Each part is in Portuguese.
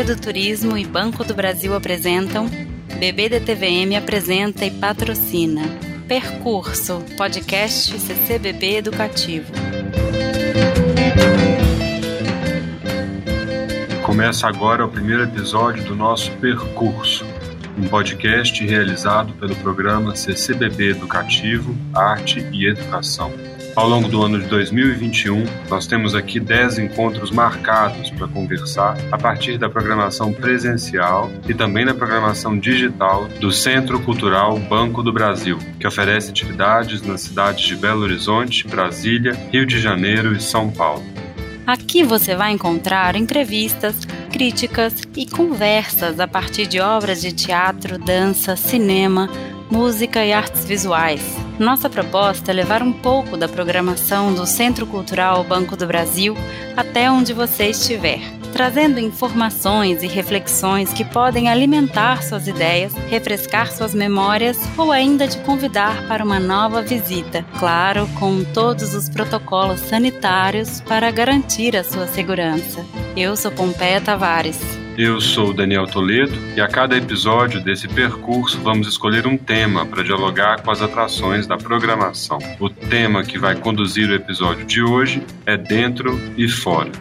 Ministério do Turismo e Banco do Brasil apresentam BBDTVM apresenta e patrocina Percurso, podcast CCBB Educativo. Começa agora o primeiro episódio do nosso Percurso, um podcast realizado pelo programa CCBB Educativo, Arte e Educação. Ao longo do ano de 2021, nós temos aqui 10 encontros marcados para conversar a partir da programação presencial e também da programação digital do Centro Cultural Banco do Brasil, que oferece atividades nas cidades de Belo Horizonte, Brasília, Rio de Janeiro e São Paulo. Aqui você vai encontrar entrevistas, críticas e conversas a partir de obras de teatro, dança, cinema, música e artes visuais. Nossa proposta é levar um pouco da programação do Centro Cultural Banco do Brasil até onde você estiver, trazendo informações e reflexões que podem alimentar suas ideias, refrescar suas memórias ou ainda te convidar para uma nova visita, claro, com todos os protocolos sanitários para garantir a sua segurança. Eu sou Pompeia Tavares. Eu sou Daniel Toledo e a cada episódio desse percurso vamos escolher um tema para dialogar com as atrações da programação. O tema que vai conduzir o episódio de hoje é Dentro e Fora.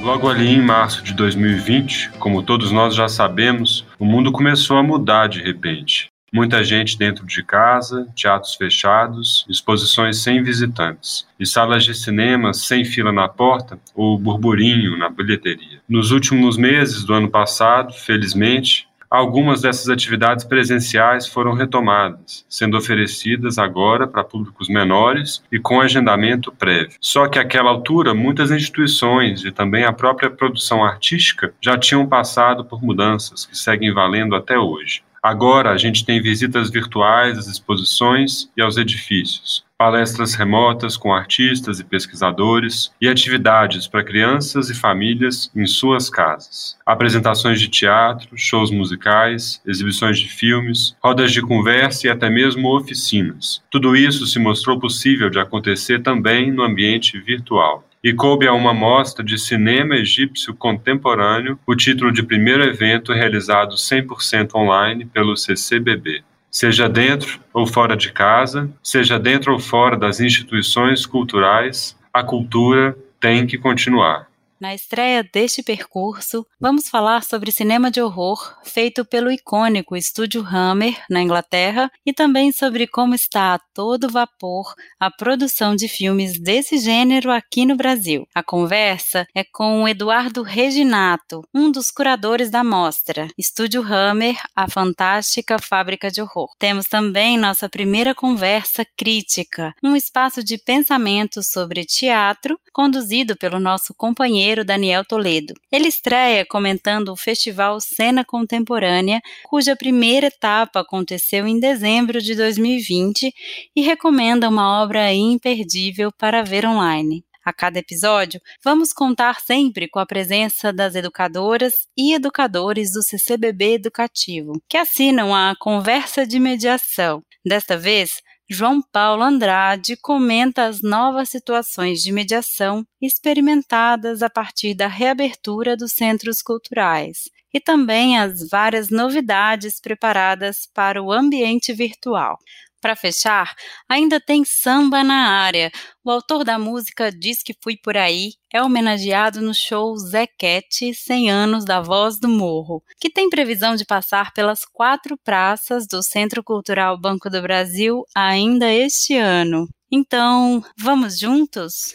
Logo ali em março de 2020, como todos nós já sabemos, o mundo começou a mudar de repente muita gente dentro de casa, teatros fechados, exposições sem visitantes e salas de cinema sem fila na porta ou burburinho na bilheteria. Nos últimos meses do ano passado, felizmente, Algumas dessas atividades presenciais foram retomadas, sendo oferecidas agora para públicos menores e com agendamento prévio. Só que àquela altura, muitas instituições e também a própria produção artística já tinham passado por mudanças que seguem valendo até hoje. Agora a gente tem visitas virtuais às exposições e aos edifícios, palestras remotas com artistas e pesquisadores e atividades para crianças e famílias em suas casas. Apresentações de teatro, shows musicais, exibições de filmes, rodas de conversa e até mesmo oficinas. Tudo isso se mostrou possível de acontecer também no ambiente virtual e coube a uma mostra de cinema egípcio contemporâneo o título de primeiro evento realizado 100% online pelo CCBB. Seja dentro ou fora de casa, seja dentro ou fora das instituições culturais, a cultura tem que continuar. Na estreia deste percurso, vamos falar sobre cinema de horror feito pelo icônico Estúdio Hammer, na Inglaterra, e também sobre como está a todo vapor a produção de filmes desse gênero aqui no Brasil. A conversa é com o Eduardo Reginato, um dos curadores da mostra, Estúdio Hammer, a fantástica fábrica de horror. Temos também nossa primeira conversa crítica, um espaço de pensamento sobre teatro, conduzido pelo nosso companheiro companheiro Daniel Toledo. Ele estreia comentando o Festival Cena Contemporânea, cuja primeira etapa aconteceu em dezembro de 2020 e recomenda uma obra imperdível para ver online. A cada episódio, vamos contar sempre com a presença das educadoras e educadores do CCBB Educativo, que assinam a Conversa de Mediação. Desta vez, João Paulo Andrade comenta as novas situações de mediação experimentadas a partir da reabertura dos centros culturais e também as várias novidades preparadas para o ambiente virtual. Para fechar, ainda tem samba na área. O autor da música Diz que Fui Por Aí é homenageado no show Zequete 100 anos da Voz do Morro, que tem previsão de passar pelas quatro praças do Centro Cultural Banco do Brasil ainda este ano. Então, vamos juntos?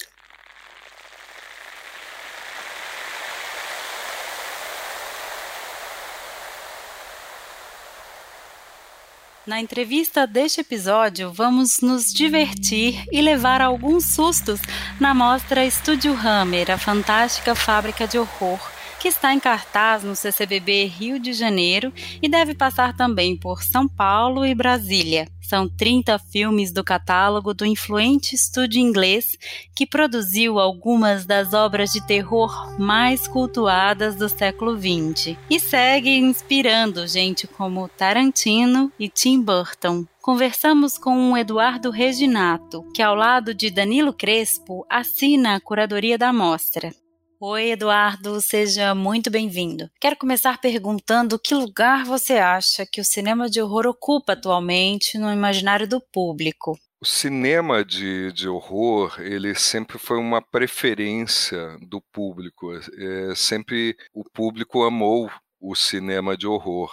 Na entrevista deste episódio, vamos nos divertir e levar alguns sustos na mostra Estúdio Hammer, a fantástica fábrica de horror, que está em cartaz no CCBB Rio de Janeiro e deve passar também por São Paulo e Brasília. São 30 filmes do catálogo do influente estúdio inglês que produziu algumas das obras de terror mais cultuadas do século XX e segue inspirando gente como Tarantino e Tim Burton. Conversamos com o Eduardo Reginato, que ao lado de Danilo Crespo assina a curadoria da mostra. Oi, Eduardo, seja muito bem-vindo. Quero começar perguntando que lugar você acha que o cinema de horror ocupa atualmente no imaginário do público. O cinema de, de horror, ele sempre foi uma preferência do público. É, sempre o público amou o cinema de horror.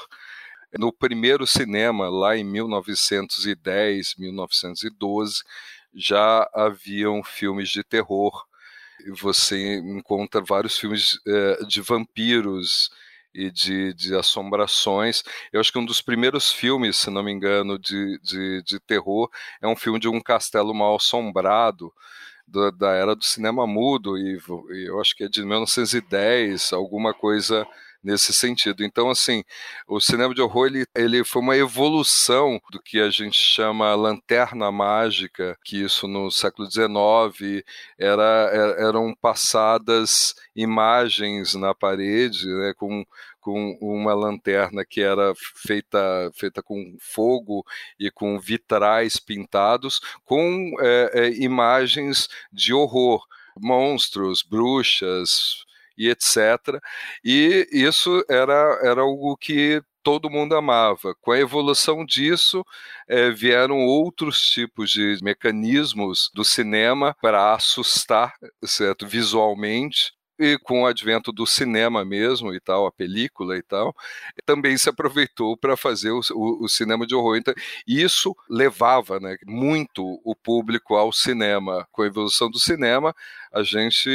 No primeiro cinema, lá em 1910, 1912, já haviam filmes de terror você encontra vários filmes é, de vampiros e de, de assombrações. Eu acho que um dos primeiros filmes, se não me engano, de, de, de terror é um filme de um castelo mal assombrado. Da, da era do cinema mudo, e, e eu acho que é de 1910, alguma coisa nesse sentido. Então, assim, o cinema de horror ele, ele foi uma evolução do que a gente chama lanterna mágica, que isso no século XIX era, eram passadas imagens na parede, né, com com uma lanterna que era feita, feita com fogo e com vitrais pintados, com é, é, imagens de horror, monstros, bruxas, e etc. E isso era, era algo que todo mundo amava. Com a evolução disso, é, vieram outros tipos de mecanismos do cinema para assustar, certo, visualmente, e com o advento do cinema mesmo e tal, a película e tal, também se aproveitou para fazer o, o, o, cinema de horror. Então, isso levava né, muito o público ao cinema. Com a evolução do cinema, a gente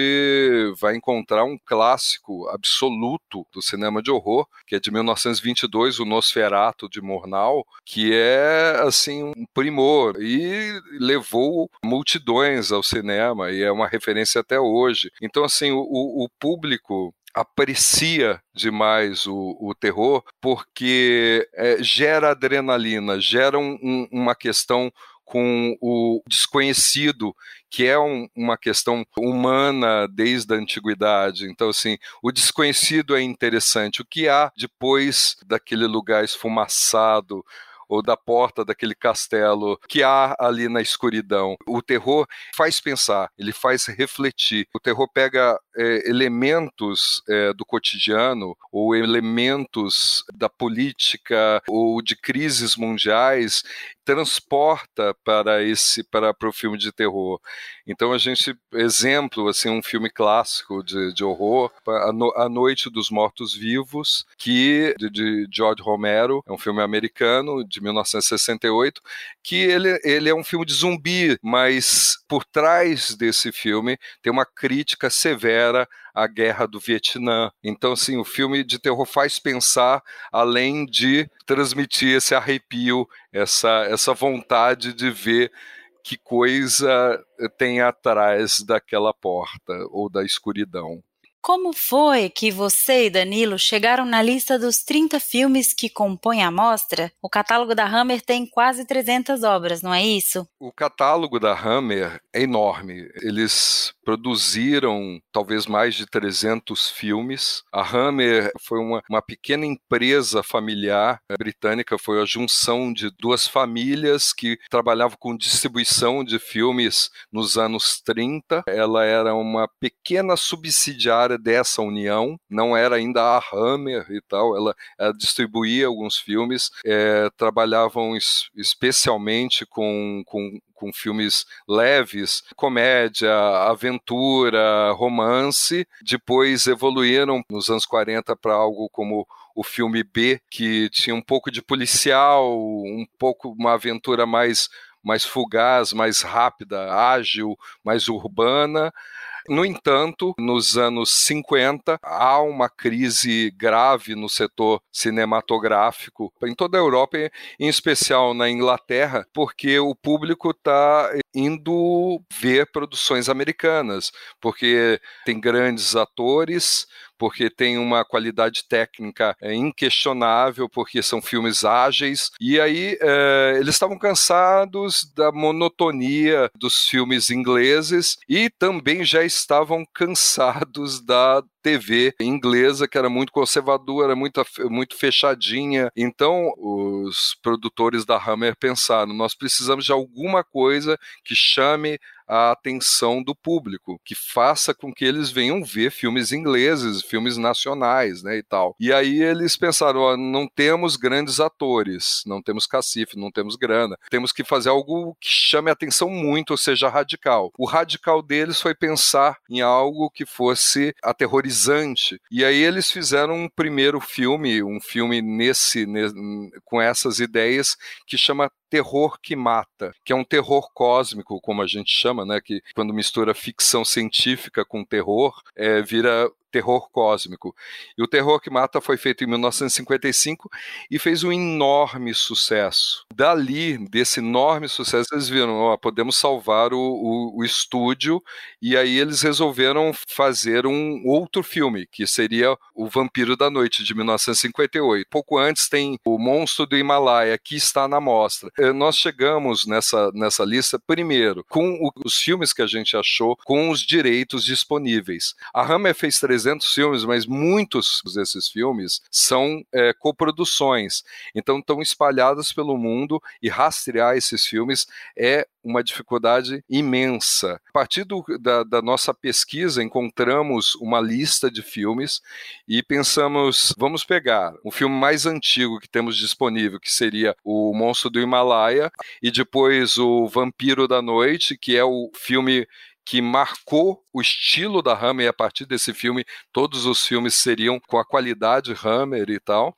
vai encontrar um clássico absoluto do cinema de horror, que é de 1922, o Nosferato de Murnau, que é assim um primor e levou multidões ao cinema e é uma referência até hoje. Então assim, o, o público aprecia demais o, o terror porque é, gera adrenalina, gera um, um, uma questão com o desconhecido, que é um, uma questão humana desde a antiguidade. Então, assim, o desconhecido é interessante. O que há depois daquele lugar esfumaçado, ou da porta daquele castelo que há ali na escuridão. O terror faz pensar, ele faz refletir. O terror pega é, elementos é, do cotidiano ou elementos da política ou de crises mundiais transporta para esse para, para o filme de terror. Então a gente exemplo assim um filme clássico de, de horror a, no, a Noite dos Mortos Vivos que de, de, George Romero é um filme americano de 1968 que ele, ele é um filme de zumbi mas por trás desse filme tem uma crítica severa à guerra do Vietnã. Então, assim, o filme de terror faz pensar, além de transmitir esse arrepio, essa, essa vontade de ver que coisa tem atrás daquela porta ou da escuridão. Como foi que você e Danilo chegaram na lista dos 30 filmes que compõem a mostra? O catálogo da Hammer tem quase 300 obras, não é isso? O catálogo da Hammer é enorme. Eles produziram talvez mais de 300 filmes. A Hammer foi uma, uma pequena empresa familiar britânica, foi a junção de duas famílias que trabalhavam com distribuição de filmes nos anos 30. Ela era uma pequena subsidiária dessa união, não era ainda a Hammer e tal, ela, ela distribuía alguns filmes, é, trabalhavam es, especialmente com, com, com filmes leves, comédia, aventura, romance, depois evoluíram nos anos 40 para algo como o filme B, que tinha um pouco de policial, um pouco uma aventura mais mais fugaz, mais rápida, ágil, mais urbana. No entanto, nos anos 50, há uma crise grave no setor cinematográfico em toda a Europa, em especial na Inglaterra, porque o público está indo ver produções americanas, porque tem grandes atores, porque tem uma qualidade técnica é, inquestionável, porque são filmes ágeis. E aí é, eles estavam cansados da monotonia dos filmes ingleses e também já estavam cansados da TV inglesa, que era muito conservadora, muito, muito fechadinha. Então, os produtores da Hammer pensaram: nós precisamos de alguma coisa que chame a atenção do público, que faça com que eles venham ver filmes ingleses, filmes nacionais, né, e tal. E aí eles pensaram, ó, não temos grandes atores, não temos cacife, não temos grana, temos que fazer algo que chame a atenção muito, ou seja, radical. O radical deles foi pensar em algo que fosse aterrorizante. E aí eles fizeram um primeiro filme, um filme nesse, nesse com essas ideias que chama terror que mata, que é um terror cósmico, como a gente chama, né? Que quando mistura ficção científica com terror, é, vira terror cósmico. E o Terror que Mata foi feito em 1955 e fez um enorme sucesso. Dali, desse enorme sucesso, eles viram, ó, podemos salvar o, o, o, estúdio, e aí eles resolveram fazer um outro filme, que seria O Vampiro da Noite, de 1958. Pouco antes tem O Monstro do Himalaia, que está na mostra. Eh, nós chegamos nessa, nessa lista, primeiro, com o, os filmes que a gente achou, com os direitos disponíveis. A Hammer fez 300 filmes, mas muitos desses filmes são é, coproduções. Então estão espalhados pelo mundo e rastrear esses filmes é uma dificuldade imensa. A partir do, da, da, nossa pesquisa, encontramos uma lista de filmes e pensamos, vamos pegar o filme mais antigo que temos disponível, que seria O Monstro do Himalaia, e depois O Vampiro da Noite, que é o filme que marcou o estilo da Hammer, e a partir desse filme, todos os filmes seriam com a qualidade Hammer e tal.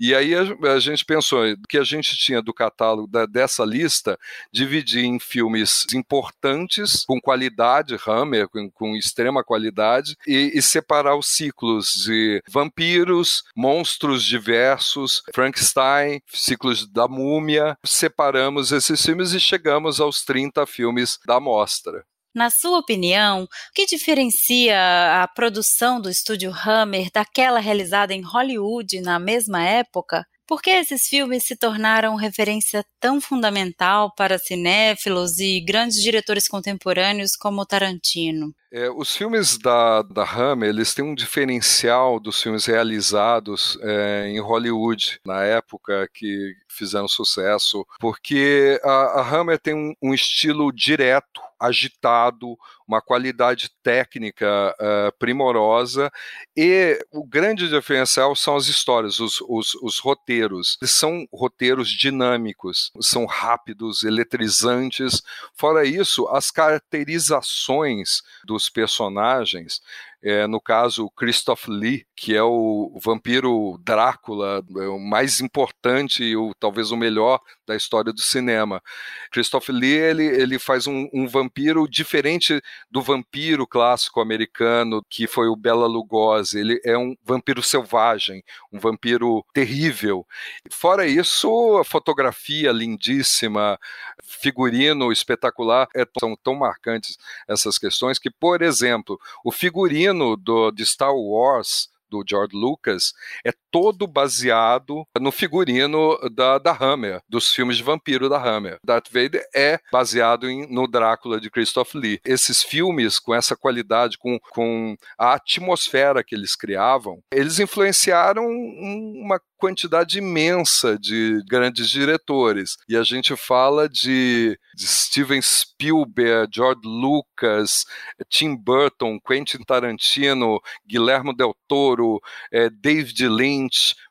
E aí a, a gente pensou que a gente tinha do catálogo da, dessa lista, dividir em filmes importantes, com qualidade Hammer, com, com extrema qualidade, e, e, separar os ciclos de vampiros, monstros diversos, Frankenstein, ciclos da múmia. Separamos esses filmes e chegamos aos 30 filmes da mostra. Na sua opinião, o que diferencia a produção do estúdio Hammer daquela realizada em Hollywood na mesma época? Por que esses filmes se tornaram referência tão fundamental para cinéfilos e grandes diretores contemporâneos como Tarantino? É, os filmes da, da Hammer, eles têm um diferencial dos filmes realizados é, em Hollywood, na época que fizeram sucesso, porque a, a Hammer tem um, um estilo direto, agitado, uma qualidade técnica uh, primorosa e o grande diferencial são as histórias, os, os, os, roteiros. São roteiros dinâmicos, são rápidos, eletrizantes. Fora isso, as caracterizações dos personagens é, no caso Christoph Lee, que é o vampiro Drácula, é o mais importante e talvez o melhor da história do cinema. Christoph Lee ele, ele faz um, um vampiro diferente do vampiro clássico americano que foi o Bela Lugosi. Ele é um vampiro selvagem, um vampiro terrível. Fora isso, a fotografia lindíssima, figurino espetacular, é, são tão marcantes essas questões que, por exemplo, o figurino do, de Star Wars do George Lucas é todo baseado no figurino da, da Hammer, dos filmes de vampiro da Hammer. Darth Vader é baseado em, no Drácula de Christoph Lee. Esses filmes, com essa qualidade, com, com a atmosfera que eles criavam, eles influenciaram uma quantidade imensa de grandes diretores. E a gente fala de, de Steven Spielberg, George Lucas, Tim Burton, Quentin Tarantino, Guillermo del Toro, eh, David Lynch,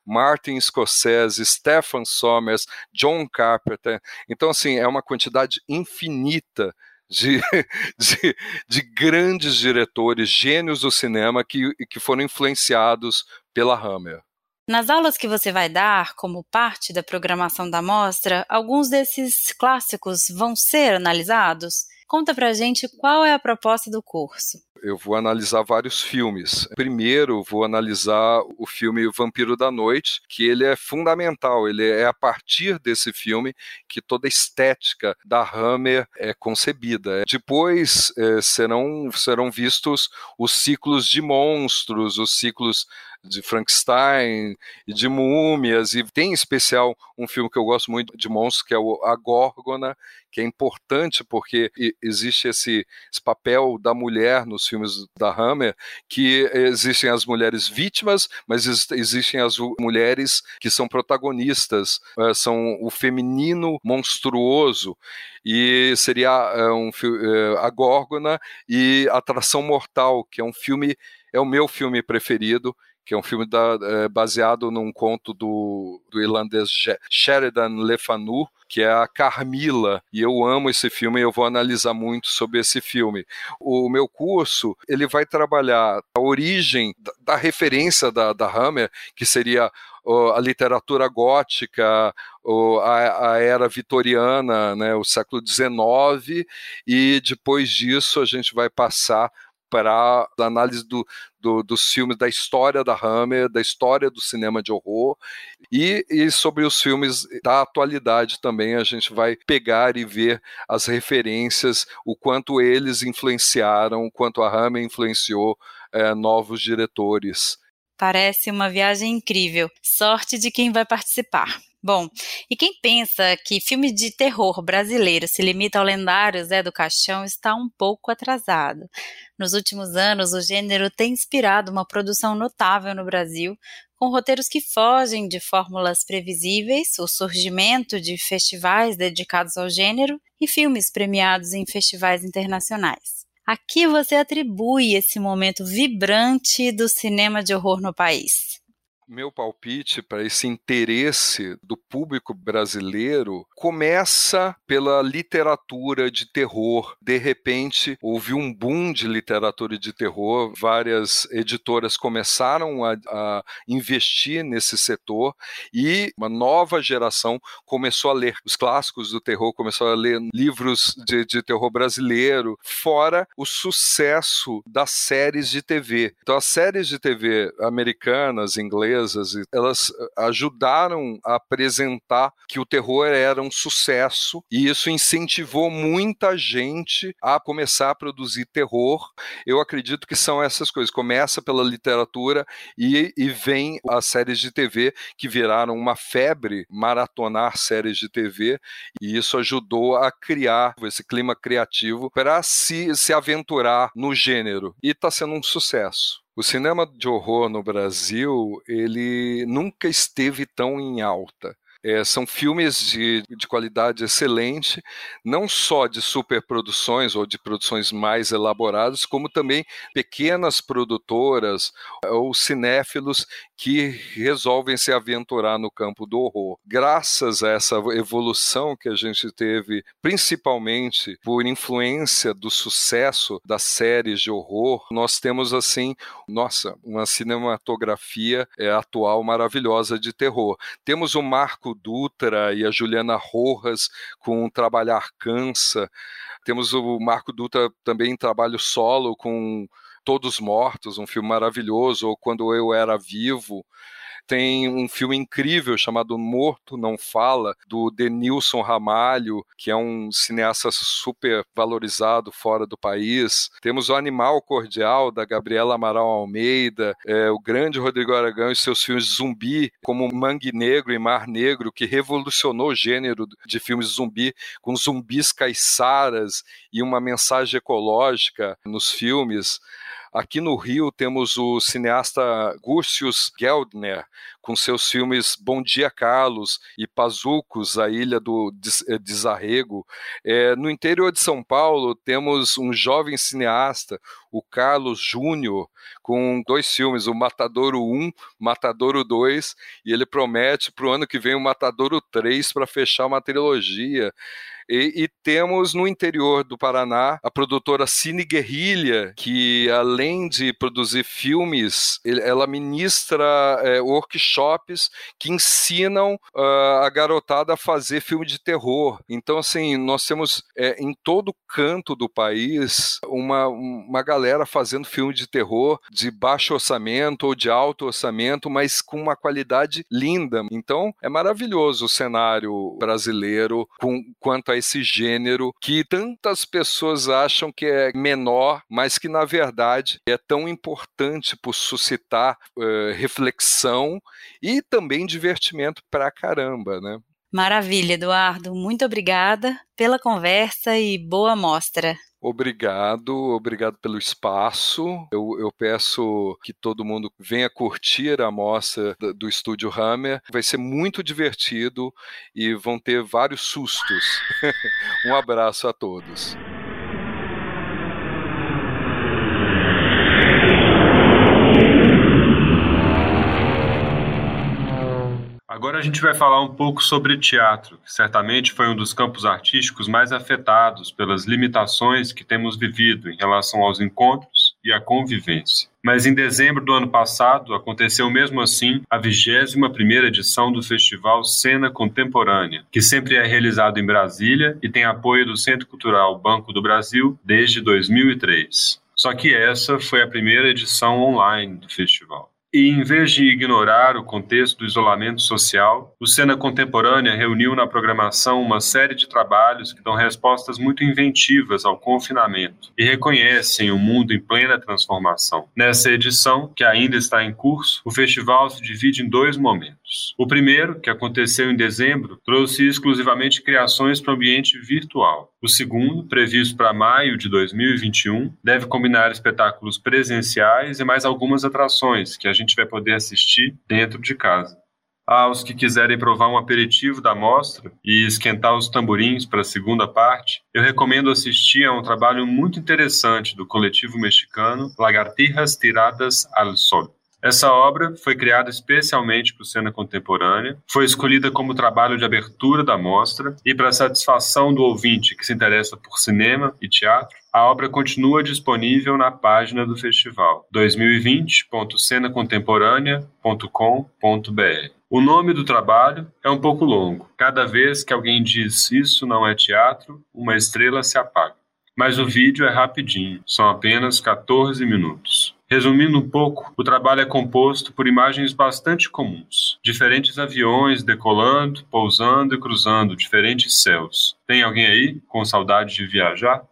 Martin Scorsese, Stephen Sommers, John Carpenter. Então, assim, é uma quantidade infinita de, de, de, grandes diretores, gênios do cinema que, que foram influenciados pela Hammer. Nas aulas que você vai dar, como parte da programação da mostra, alguns desses clássicos vão ser analisados? Conta pra gente qual é a proposta do curso eu vou analisar vários filmes. Primeiro, vou analisar o filme Vampiro da Noite, que ele é fundamental. Ele é a partir desse filme que toda a estética da Hammer é concebida. Depois é, serão, serão vistos os ciclos de monstros, os ciclos de Frankenstein e de múmias, e tem em especial um filme que eu gosto muito de monstros, que é o A Górgona, que é importante porque existe esse, esse, papel da mulher nos filmes da Hammer, que existem as mulheres vítimas, mas existem as mulheres que são protagonistas, eh, são o feminino monstruoso, e seria eh, um, eh, A Górgona e Atração Mortal, que é um filme, é o meu filme preferido, que é um filme da, é, baseado num conto do, do irlandês Sheridan Le Fanu, que é a Carmila, e eu amo esse filme e eu vou analisar muito sobre esse filme. O meu curso, ele vai trabalhar a origem da, da referência da, da Hammer, que seria a literatura gótica, a, a, era vitoriana, né, o século XIX, e depois disso a gente vai passar para a análise do, do, dos filmes, da história da Hammer, da história do cinema de horror e, e sobre os filmes da atualidade também a gente vai pegar e ver as referências, o quanto eles influenciaram, o quanto a Hammer influenciou é, novos diretores. Parece uma viagem incrível. Sorte de quem vai participar. Bom, e quem pensa que filme de terror brasileiro se limita ao lendário Zé do Caixão está um pouco atrasado. Nos últimos anos, o gênero tem inspirado uma produção notável no Brasil, com roteiros que fogem de fórmulas previsíveis, o surgimento de festivais dedicados ao gênero e filmes premiados em festivais internacionais. A que você atribui esse momento vibrante do cinema de horror no país? Meu palpite para esse interesse do público brasileiro começa pela literatura de terror. De repente, houve um boom de literatura de terror, várias editoras começaram a, a investir nesse setor e uma nova geração começou a ler os clássicos do terror, começou a ler livros de, de terror brasileiro, fora o sucesso das séries de TV. Então, as séries de TV americanas, inglesas, elas eh, ajudaram a apresentar que o terror era um sucesso e isso incentivou muita gente a começar a produzir terror. Eu acredito que são essas coisas. Começa pela literatura e, e vem as séries de TV que viraram uma febre, maratonar séries de TV, e isso ajudou a criar esse clima criativo para se, se aventurar no gênero. E está sendo um sucesso. O cinema de horror no Brasil, ele nunca esteve tão em alta. É, são filmes de, de qualidade excelente, não só de superproduções ou de produções mais elaboradas, como também pequenas produtoras ou cinéfilos que resolvem se aventurar no campo do horror. Graças a essa evolução que a gente teve, principalmente por influência do sucesso das séries de horror, nós temos assim, nossa, uma cinematografia é, atual maravilhosa de terror. Temos o Marco Dutra e a Juliana Rojas com Trabalhar Cansa. Temos o Marco Dutra também em trabalho solo com Todos Mortos, um filme maravilhoso, ou Quando Eu Era Vivo. Tem um filme incrível chamado Morto Não Fala, do Denilson Ramalho, que é um cineasta super valorizado fora do país. Temos O Animal Cordial, da Gabriela Amaral Almeida, é, o grande Rodrigo Aragão e seus filmes zumbi, como Mangue Negro e Mar Negro, que revolucionou o gênero de filmes zumbi, com zumbis caiçaras e uma mensagem ecológica nos filmes. Aqui no Rio temos o cineasta Gursius Geldner, com seus filmes Bom Dia Carlos e Pazucos, A Ilha do eh, Desarrego. É, no interior de São Paulo temos um jovem cineasta, o Carlos Júnior, com dois filmes, o Matadouro 1, Matadouro 2, e ele promete para o ano que vem o Matadouro 3 para fechar uma trilogia. E, e, temos no interior do Paraná a produtora Cine Guerrilha, que além de produzir filmes, ela ministra é, workshops que ensinam uh, a garotada a fazer filme de terror. Então, assim, nós temos é, em todo canto do país uma, uma galera fazendo filme de terror de baixo orçamento ou de alto orçamento, mas com uma qualidade linda. Então, é maravilhoso o cenário brasileiro com, quanto a esse gênero que tantas pessoas acham que é menor, mas que na verdade é tão importante por suscitar uh, reflexão e também divertimento pra caramba, né? Maravilha, Eduardo. Muito obrigada pela conversa e boa mostra. Obrigado, obrigado pelo espaço. Eu, eu, peço que todo mundo venha curtir a mostra do Estúdio Hammer. Vai ser muito divertido e vão ter vários sustos. um abraço a todos. Gente vai falar um pouco sobre teatro, que certamente foi um dos campos artísticos mais afetados pelas limitações que temos vivido em relação aos encontros e à convivência. Mas em dezembro do ano passado aconteceu mesmo assim a 21ª edição do festival Cena Contemporânea, que sempre é realizado em Brasília e tem apoio do Centro Cultural Banco do Brasil desde 2003. Só que essa foi a primeira edição online do festival. E, em vez de ignorar o contexto do isolamento social, o Cena Contemporânea reuniu na programação uma série de trabalhos que dão respostas muito inventivas ao confinamento e reconhecem o mundo em plena transformação. Nessa edição, que ainda está em curso, o festival se divide em dois momentos. O primeiro, que aconteceu em dezembro, trouxe exclusivamente criações para o ambiente virtual. O segundo, previsto para maio de 2021, deve combinar espetáculos presenciais e mais algumas atrações que a gente vai poder assistir dentro de casa. Aos que quiserem provar um aperitivo da mostra e esquentar os tamborins para a segunda parte, eu recomendo assistir a um trabalho muito interessante do coletivo mexicano Lagartijas Tiradas al Sol. Essa obra foi criada especialmente para o Cena Contemporânea, foi escolhida como trabalho de abertura da mostra e, para satisfação do ouvinte que se interessa por cinema e teatro, a obra continua disponível na página do festival 2020.cenacontemporânea.com.br. O nome do trabalho é um pouco longo. Cada vez que alguém diz isso não é teatro, uma estrela se apaga. Mas o vídeo é rapidinho, são apenas 14 minutos. Resumindo um pouco, o trabalho é composto por imagens bastante comuns. Diferentes aviões decolando, pousando e cruzando diferentes céus. Tem alguém aí com saudade de viajar?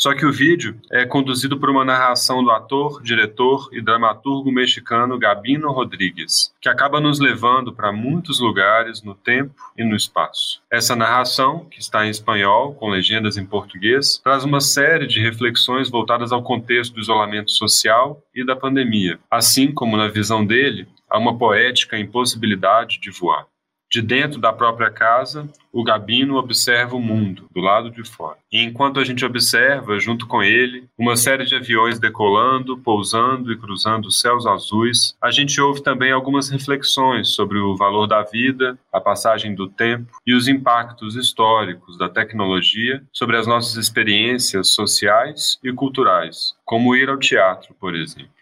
Só que o vídeo é conduzido por uma narração do ator, diretor e dramaturgo mexicano Gabino Rodrigues, que acaba nos levando para muitos lugares no tempo e no espaço. Essa narração, que está em espanhol, com legendas em português, traz uma série de reflexões voltadas ao contexto do isolamento social e da pandemia, assim como, na visão dele, há uma poética impossibilidade de voar. De dentro da própria casa, o Gabino observa o mundo, do lado de fora. E enquanto a gente observa, junto com ele, uma série de aviões decolando, pousando e cruzando os céus azuis, a gente ouve também algumas reflexões sobre o valor da vida, a passagem do tempo e os impactos históricos da tecnologia sobre as nossas experiências sociais e culturais, como ir ao teatro, por exemplo.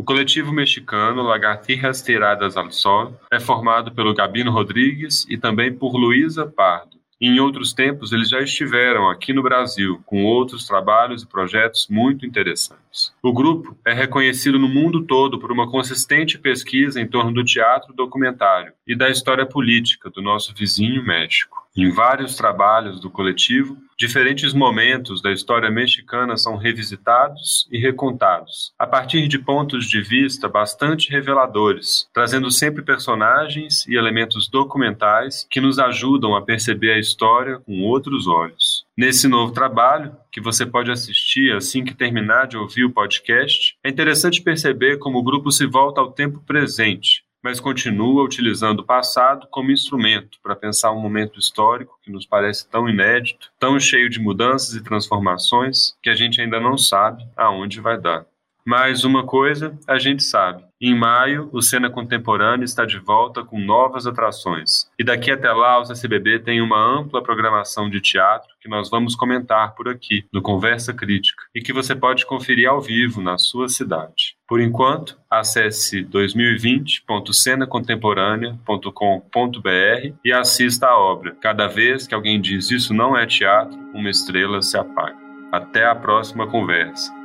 O coletivo mexicano Lagartijas Tiradas al Sol é formado pelo Gabino Rodrigues e também por Luísa Pardo. Em outros tempos, eles já estiveram aqui no Brasil com outros trabalhos e projetos muito interessantes. O grupo é reconhecido no mundo todo por uma consistente pesquisa em torno do teatro documentário e da história política do nosso vizinho México. Em vários trabalhos do coletivo, diferentes momentos da história mexicana são revisitados e recontados, a partir de pontos de vista bastante reveladores, trazendo sempre personagens e elementos documentais que nos ajudam a perceber a história com outros olhos. Nesse novo trabalho, que você pode assistir assim que terminar de ouvir o podcast, é interessante perceber como o grupo se volta ao tempo presente, mas continua utilizando o passado como instrumento para pensar um momento histórico que nos parece tão inédito, tão cheio de mudanças e transformações, que a gente ainda não sabe aonde vai dar. Mas uma coisa a gente sabe: em maio, o Cena Contemporâneo está de volta com novas atrações. E daqui até lá, o CCBB tem uma ampla programação de teatro que nós vamos comentar por aqui, no Conversa Crítica, e que você pode conferir ao vivo na sua cidade. Por enquanto, acesse 2020.cenacontemporânea.com.br e assista a obra. Cada vez que alguém diz isso não é teatro, uma estrela se apaga. Até a próxima conversa.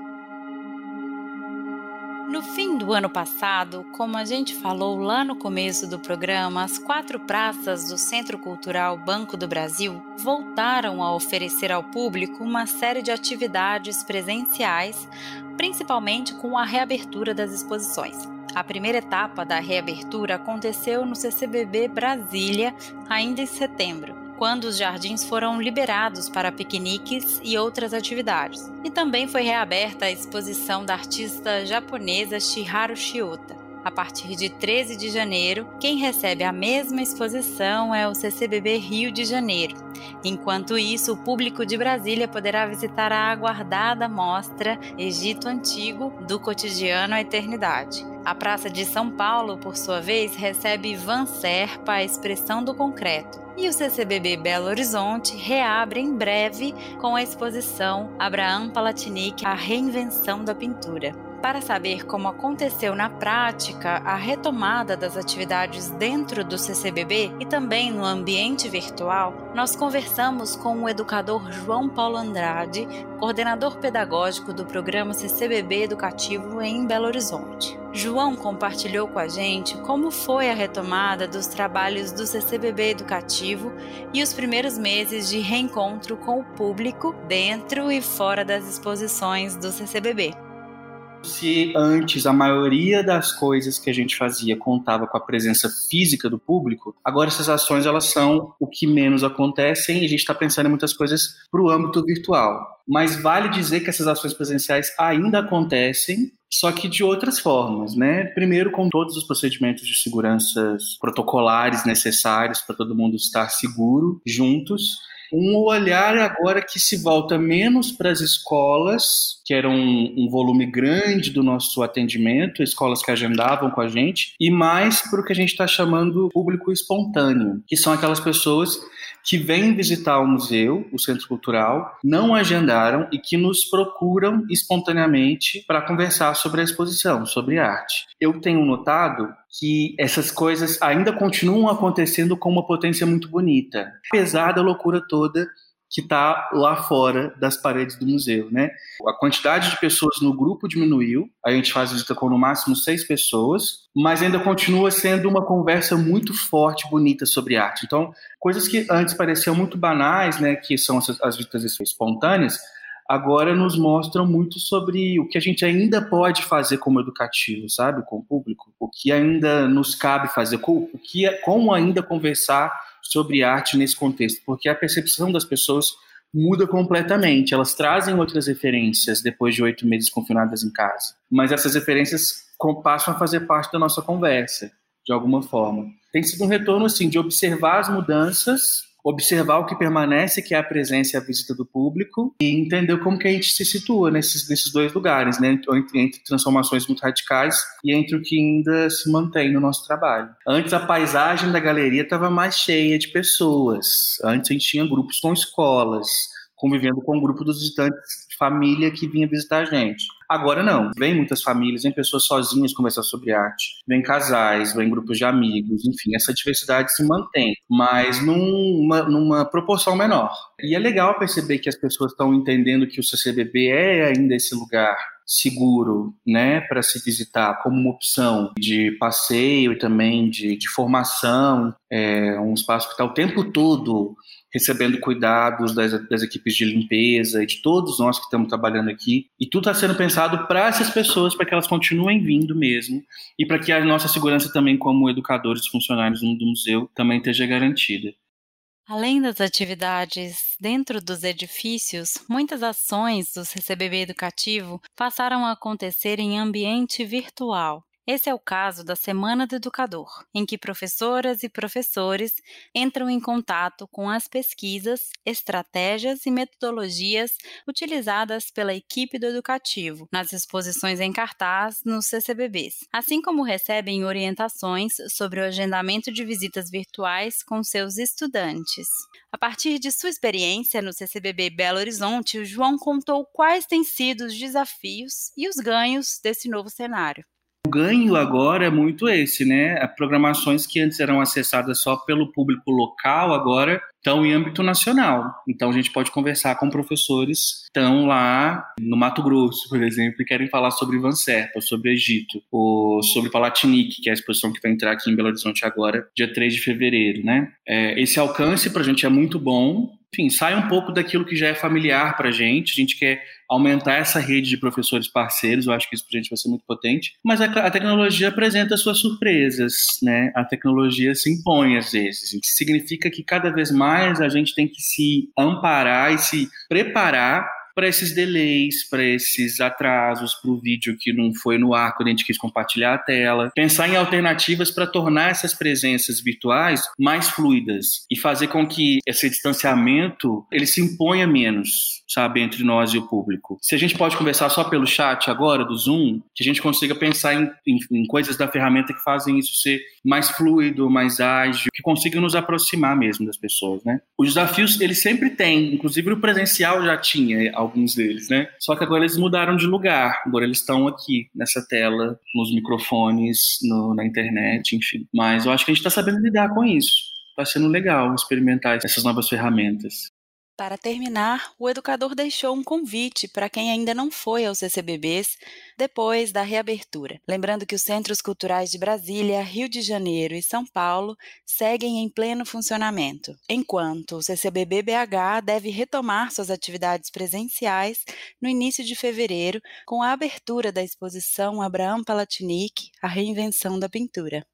Do ano passado, como a gente falou lá no começo do programa, as quatro praças do Centro Cultural Banco do Brasil voltaram a oferecer ao público uma série de atividades presenciais, principalmente com a reabertura das exposições. A primeira etapa da reabertura aconteceu no CCBB Brasília, ainda em setembro quando os jardins foram liberados para piqueniques e outras atividades. E também foi reaberta a exposição da artista japonesa Shiharu Shiota. A partir de 13 de janeiro, quem recebe a mesma exposição é o CCBB Rio de Janeiro. Enquanto isso, o público de Brasília poderá visitar a aguardada mostra Egito Antigo, do cotidiano à eternidade. A Praça de São Paulo, por sua vez, recebe Van Serpa, a expressão do concreto e o CCBB Belo Horizonte reabre em breve com a exposição Abraham Palatinic, a reinvenção da pintura. Para saber como aconteceu na prática a retomada das atividades dentro do CCBB e também no ambiente virtual, nós conversamos com o educador João Paulo Andrade, coordenador pedagógico do programa CCBB Educativo em Belo Horizonte. João compartilhou com a gente como foi a retomada dos trabalhos do CCBB Educativo e os primeiros meses de reencontro com o público dentro e fora das exposições do CCBB se antes a maioria das coisas que a gente fazia contava com a presença física do público, agora essas ações elas são o que menos acontecem e a gente está pensando em muitas coisas para o âmbito virtual. Mas vale dizer que essas ações presenciais ainda acontecem, só que de outras formas, né? Primeiro, com todos os procedimentos de segurança protocolares necessários para todo mundo estar seguro juntos um olhar agora que se volta menos para as escolas, que eram um, um, volume grande do nosso atendimento, escolas que agendavam com a gente, e mais para o que a gente está chamando público espontâneo, que são aquelas pessoas que vêm visitar o museu, o centro cultural, não agendaram e que nos procuram espontaneamente para conversar sobre a exposição, sobre arte. Eu tenho notado que essas coisas ainda continuam acontecendo com uma potência muito bonita, apesar da loucura toda que está lá fora das paredes do museu, né? A quantidade de pessoas no grupo diminuiu, a gente faz visita com no máximo seis pessoas, mas ainda continua sendo uma conversa muito forte, bonita sobre arte. Então, coisas que antes pareciam muito banais, né, que são as, as visitas espontâneas, agora nos mostram muito sobre o que a gente ainda pode fazer como educativo, sabe, com o público, o que ainda nos cabe fazer, o que como ainda conversar sobre arte nesse contexto, porque a percepção das pessoas muda completamente. Elas trazem outras referências depois de oito meses confinadas em casa, mas essas referências passam a fazer parte da nossa conversa, de alguma forma. Tem sido um retorno assim de observar as mudanças observar o que permanece, que é a presença e a visita do público, e entender como que a gente se situa nesses, nesses dois lugares, né? Entre, entre transformações muito radicais e entre o que ainda se mantém no nosso trabalho. Antes a paisagem da galeria estava mais cheia de pessoas. Antes a gente tinha grupos com escolas, convivendo com um grupo dos visitantes de família que vinha visitar a gente. Agora não, vem muitas famílias, vem pessoas sozinhas conversar sobre arte, vem casais, vem grupos de amigos, enfim, essa diversidade se mantém, mas numa, numa proporção menor. E é legal perceber que as pessoas estão entendendo que o CCBB é ainda esse lugar seguro, né, para se visitar como uma opção de passeio e também de, de formação, é um espaço que está o tempo todo recebendo cuidados das, das, equipes de limpeza e de todos nós que estamos trabalhando aqui. E tudo está sendo pensado para essas pessoas, para que elas continuem vindo mesmo e para que a nossa segurança também, como educadores, funcionários do museu, também esteja garantida. Além das atividades dentro dos edifícios, muitas ações do CCBB Educativo passaram a acontecer em ambiente virtual. Esse é o caso da Semana do Educador, em que professoras e professores entram em contato com as pesquisas, estratégias e metodologias utilizadas pela equipe do educativo nas exposições em cartaz nos CCBBs, assim como recebem orientações sobre o agendamento de visitas virtuais com seus estudantes. A partir de sua experiência no CCBB Belo Horizonte, o João contou quais têm sido os desafios e os ganhos desse novo cenário. O ganho agora é muito esse, né? Programações que antes eram acessadas só pelo público local, agora estão em âmbito nacional. Então a gente pode conversar com professores que estão lá no Mato Grosso, por exemplo, e querem falar sobre Van Serpa, sobre Egito, ou sobre Palatinique, que é a exposição que vai entrar aqui em Belo Horizonte agora, dia 3 de fevereiro, né? É, esse alcance para a gente é muito bom, enfim, sai um pouco daquilo que já é familiar para a gente. A gente quer aumentar essa rede de professores parceiros, eu acho que isso para a gente vai ser muito potente. Mas a, a, tecnologia apresenta suas surpresas, né? A tecnologia se impõe às vezes. Isso significa que cada vez mais a gente tem que se amparar e se preparar para esses delays, para esses atrasos, para o vídeo que não foi no ar quando a gente quis compartilhar a tela. Pensar em alternativas para tornar essas presenças virtuais mais fluidas e fazer com que esse distanciamento ele se imponha menos, sabe, entre nós e o público. Se a gente pode conversar só pelo chat agora, do Zoom, que a gente consiga pensar em, em, em coisas da ferramenta que fazem isso ser mais fluido, mais ágil, que consigam nos aproximar mesmo das pessoas, né? Os desafios, eles sempre têm, inclusive o presencial já tinha alguns deles, né? Só que agora eles mudaram de lugar. Agora eles estão aqui nessa tela, nos microfones, no, na internet, enfim. Mas eu acho que a gente está sabendo lidar com isso. Está sendo legal experimentar essas novas ferramentas. Para terminar, o educador deixou um convite para quem ainda não foi aos CCBBs depois da reabertura. Lembrando que os Centros Culturais de Brasília, Rio de Janeiro e São Paulo seguem em pleno funcionamento, enquanto o CCBB BH deve retomar suas atividades presenciais no início de fevereiro com a abertura da exposição Abraham Palatinic, A Reinvenção da Pintura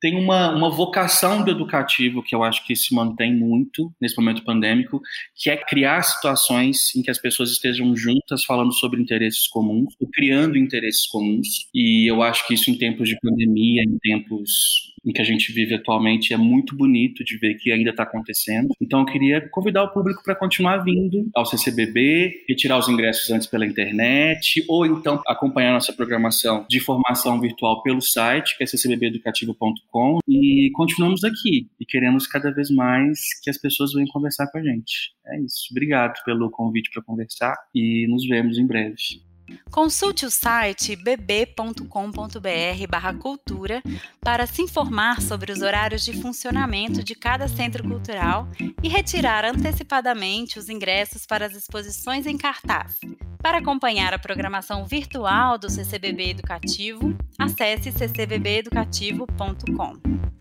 tem uma, uma vocação do educativo que eu acho que se mantém muito nesse momento pandêmico, que é criar situações em que as pessoas estejam juntas falando sobre interesses comuns, ou criando interesses comuns. E eu acho que isso em tempos de pandemia, em tempos em que a gente vive atualmente, é muito bonito de ver que ainda está acontecendo. Então eu queria convidar o público para continuar vindo ao CCBB, retirar os ingressos antes pela internet, ou então acompanhar nossa programação de formação virtual pelo site, que é ccbbeducativo.com e continuamos aqui e queremos cada vez mais que as pessoas venham conversar com a gente. É isso. Obrigado pelo convite para conversar e nos vemos em breve. Consulte o site bb.com.br barra cultura para se informar sobre os horários de funcionamento de cada centro cultural e retirar antecipadamente os ingressos para as exposições em cartaz. Para acompanhar a programação virtual do CCBB Educativo, acesse ccbbeducativo.com.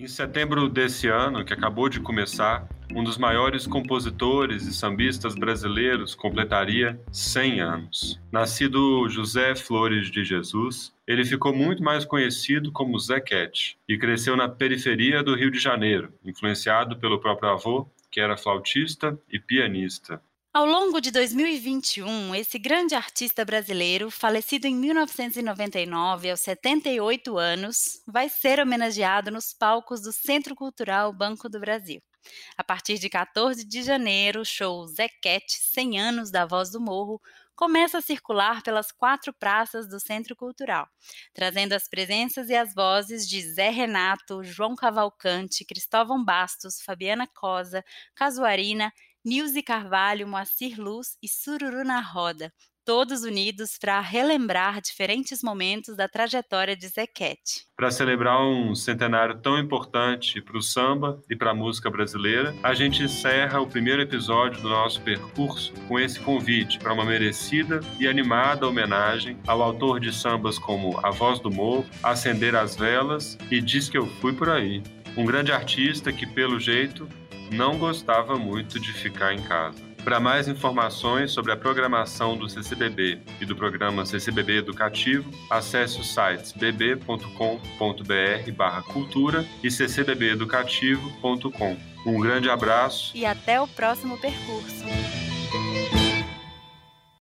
Em setembro desse ano, que acabou de começar, um dos maiores compositores e sambistas brasileiros completaria 100 anos. Nascido José Flores de Jesus, ele ficou muito mais conhecido como Zé Cat e cresceu na periferia do Rio de Janeiro, influenciado pelo próprio avô, que era flautista e pianista. Ao longo de 2021, esse grande artista brasileiro, falecido em 1999 aos 78 anos, vai ser homenageado nos palcos do Centro Cultural Banco do Brasil. A partir de 14 de janeiro, o show Zequete 100 anos da Voz do Morro começa a circular pelas quatro praças do Centro Cultural, trazendo as presenças e as vozes de Zé Renato, João Cavalcante, Cristóvão Bastos, Fabiana Cosa, Casuarina Nilce Carvalho, Moacir Luz e Sururu na Roda, todos unidos para relembrar diferentes momentos da trajetória de Zequete. Para celebrar um centenário tão importante para o samba e para a música brasileira, a gente encerra o primeiro episódio do nosso percurso com esse convite para uma merecida e animada homenagem ao autor de sambas como A Voz do Morro, Acender as Velas e Diz que eu fui por aí. Um grande artista que, pelo jeito, não gostava muito de ficar em casa. Para mais informações sobre a programação do CCBB e do programa CCBB Educativo, acesse os sites bb.com.br/cultura e ccbbeducativo.com. Um grande abraço e até o próximo percurso.